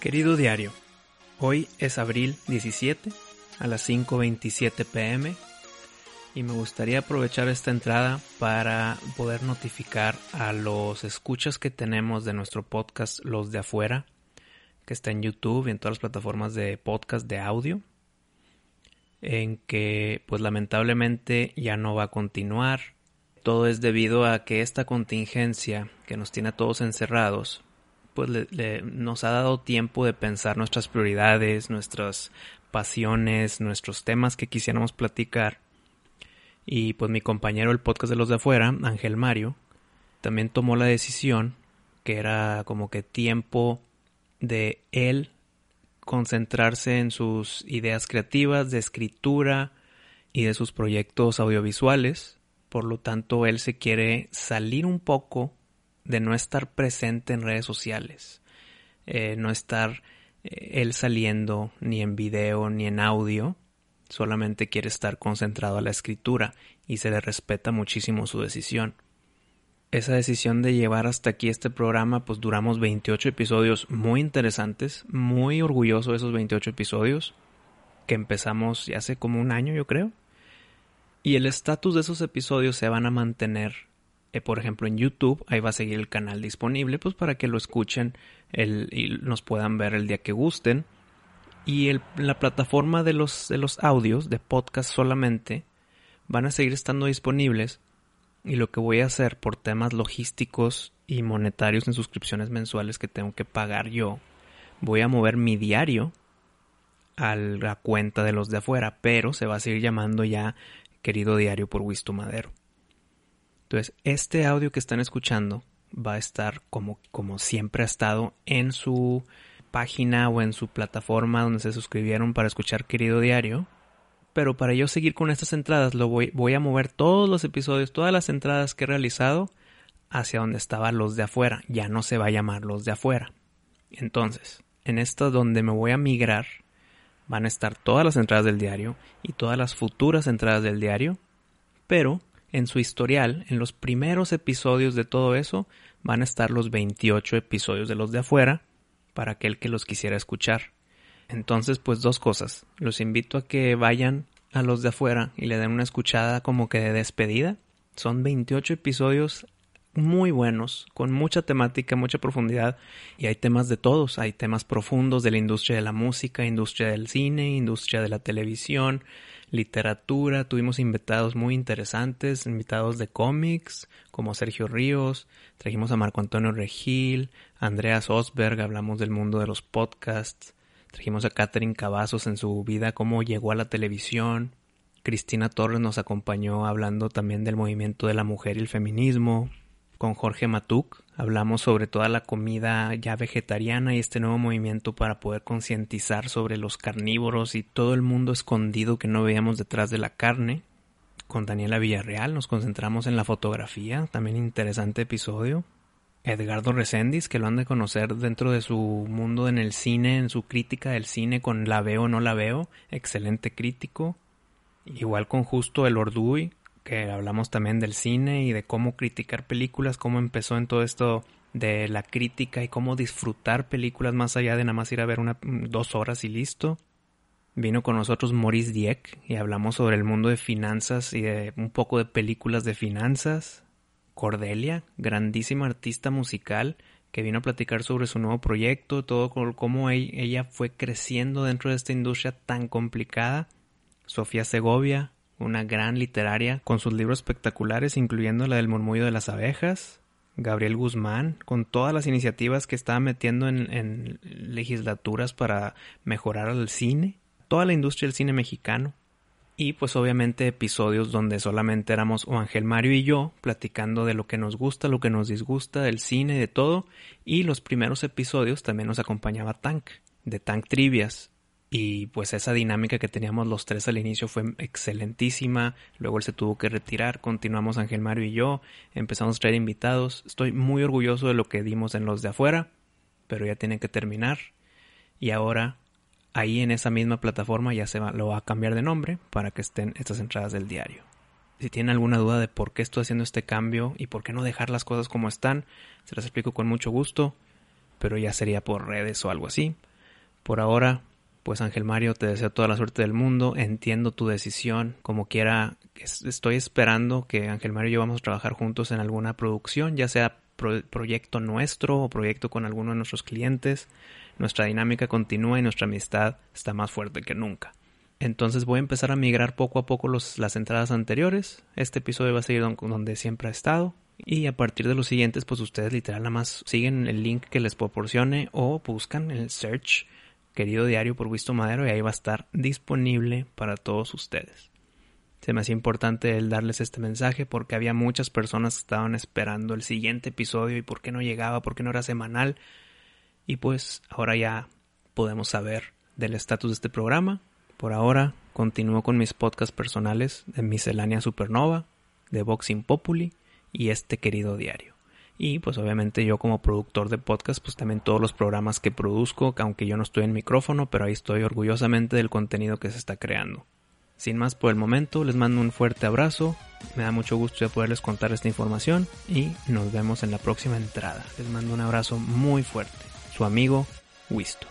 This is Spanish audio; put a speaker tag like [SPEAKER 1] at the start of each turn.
[SPEAKER 1] Querido diario, hoy es abril 17 a las 5.27 pm y me gustaría aprovechar esta entrada para poder notificar a los escuchas que tenemos de nuestro podcast Los de afuera, que está en YouTube y en todas las plataformas de podcast de audio, en que pues lamentablemente ya no va a continuar. Todo es debido a que esta contingencia que nos tiene a todos encerrados pues nos ha dado tiempo de pensar nuestras prioridades, nuestras pasiones, nuestros temas que quisiéramos platicar. Y pues mi compañero el podcast de los de afuera, Ángel Mario, también tomó la decisión que era como que tiempo de él concentrarse en sus ideas creativas de escritura y de sus proyectos audiovisuales. Por lo tanto, él se quiere salir un poco de no estar presente en redes sociales, eh, no estar eh, él saliendo ni en video ni en audio, solamente quiere estar concentrado a la escritura y se le respeta muchísimo su decisión. Esa decisión de llevar hasta aquí este programa, pues duramos 28 episodios muy interesantes, muy orgulloso de esos 28 episodios, que empezamos ya hace como un año yo creo. Y el estatus de esos episodios se van a mantener eh, por ejemplo en YouTube, ahí va a seguir el canal disponible, pues para que lo escuchen el, y nos puedan ver el día que gusten. Y la plataforma de los, de los audios, de podcast solamente, van a seguir estando disponibles. Y lo que voy a hacer por temas logísticos y monetarios en suscripciones mensuales que tengo que pagar yo, voy a mover mi diario a la cuenta de los de afuera, pero se va a seguir llamando ya querido diario por Wisto Madero. Entonces, este audio que están escuchando va a estar como, como siempre ha estado en su página o en su plataforma donde se suscribieron para escuchar Querido Diario. Pero para yo seguir con estas entradas, lo voy, voy a mover todos los episodios, todas las entradas que he realizado hacia donde estaban los de afuera. Ya no se va a llamar los de afuera. Entonces, en esta donde me voy a migrar, van a estar todas las entradas del diario y todas las futuras entradas del diario, pero en su historial, en los primeros episodios de todo eso, van a estar los 28 episodios de los de afuera para aquel que los quisiera escuchar. Entonces, pues dos cosas. Los invito a que vayan a los de afuera y le den una escuchada como que de despedida. Son 28 episodios muy buenos, con mucha temática, mucha profundidad, y hay temas de todos, hay temas profundos de la industria de la música, industria del cine, industria de la televisión, literatura, tuvimos invitados muy interesantes, invitados de cómics, como Sergio Ríos, trajimos a Marco Antonio Regil, Andreas Osberg, hablamos del mundo de los podcasts, trajimos a Catherine Cavazos en su vida, cómo llegó a la televisión, Cristina Torres nos acompañó hablando también del movimiento de la mujer y el feminismo, con Jorge Matuk. Hablamos sobre toda la comida ya vegetariana y este nuevo movimiento para poder concientizar sobre los carnívoros y todo el mundo escondido que no veíamos detrás de la carne. Con Daniela Villarreal nos concentramos en la fotografía, también interesante episodio. Edgardo Reséndiz, que lo han de conocer dentro de su mundo en el cine, en su crítica del cine con La veo o no la veo, excelente crítico. Igual con Justo el Orduy, que hablamos también del cine y de cómo criticar películas, cómo empezó en todo esto de la crítica y cómo disfrutar películas más allá de nada más ir a ver una dos horas y listo. Vino con nosotros Maurice Dieck y hablamos sobre el mundo de finanzas y de un poco de películas de finanzas. Cordelia, grandísima artista musical que vino a platicar sobre su nuevo proyecto, todo cómo ella fue creciendo dentro de esta industria tan complicada. Sofía Segovia, una gran literaria con sus libros espectaculares, incluyendo la del murmullo de las abejas, Gabriel Guzmán, con todas las iniciativas que estaba metiendo en, legislaturas para mejorar el cine, toda la industria del cine mexicano, y pues obviamente episodios donde solamente éramos o Ángel Mario y yo platicando de lo que nos gusta, lo que nos disgusta, del cine, de todo, y los primeros episodios también nos acompañaba Tank, de Tank Trivias, y pues esa dinámica que teníamos los tres al inicio fue excelentísima. Luego él se tuvo que retirar. Continuamos Ángel Mario y yo. Empezamos a traer invitados. Estoy muy orgulloso de lo que dimos en los de afuera. Pero ya tiene que terminar. Y ahora ahí en esa misma plataforma ya se va, lo va a cambiar de nombre para que estén estas entradas del diario. Si tienen alguna duda de por qué estoy haciendo este cambio y por qué no dejar las cosas como están, se las explico con mucho gusto, pero ya sería por redes o algo así. Por ahora, pues Ángel Mario, te deseo toda la suerte del mundo, entiendo tu decisión, como quiera, estoy esperando que Ángel Mario y yo vamos a trabajar juntos en alguna producción, ya sea proyecto nuestro o proyecto con alguno de nuestros clientes. Nuestra dinámica continúa y nuestra amistad está más fuerte que nunca. Entonces voy a empezar a migrar poco a poco las entradas anteriores. Este episodio va a seguir donde siempre ha estado. Y a partir de los siguientes, pues ustedes literal nada más siguen el link que les proporcione o buscan el search querido diario por Wisto Madero y ahí va a estar disponible para todos ustedes. Se me hacía importante el darles este mensaje porque había muchas personas que estaban esperando el siguiente episodio y por qué no llegaba, por qué no era semanal. Y pues ahora ya podemos saber del estatus de este programa. Por ahora continúo con mis podcasts personales de Miscelánea Supernova, de Boxing Populi y este querido diario. Y pues obviamente yo como productor de podcast, pues también todos los programas que produzco, aunque yo no estoy en micrófono, pero ahí estoy orgullosamente del contenido que se está creando. Sin más por el momento, les mando un fuerte abrazo, me da mucho gusto de poderles contar esta información y nos vemos en la próxima entrada. Les mando un abrazo muy fuerte. Su amigo, Wisto.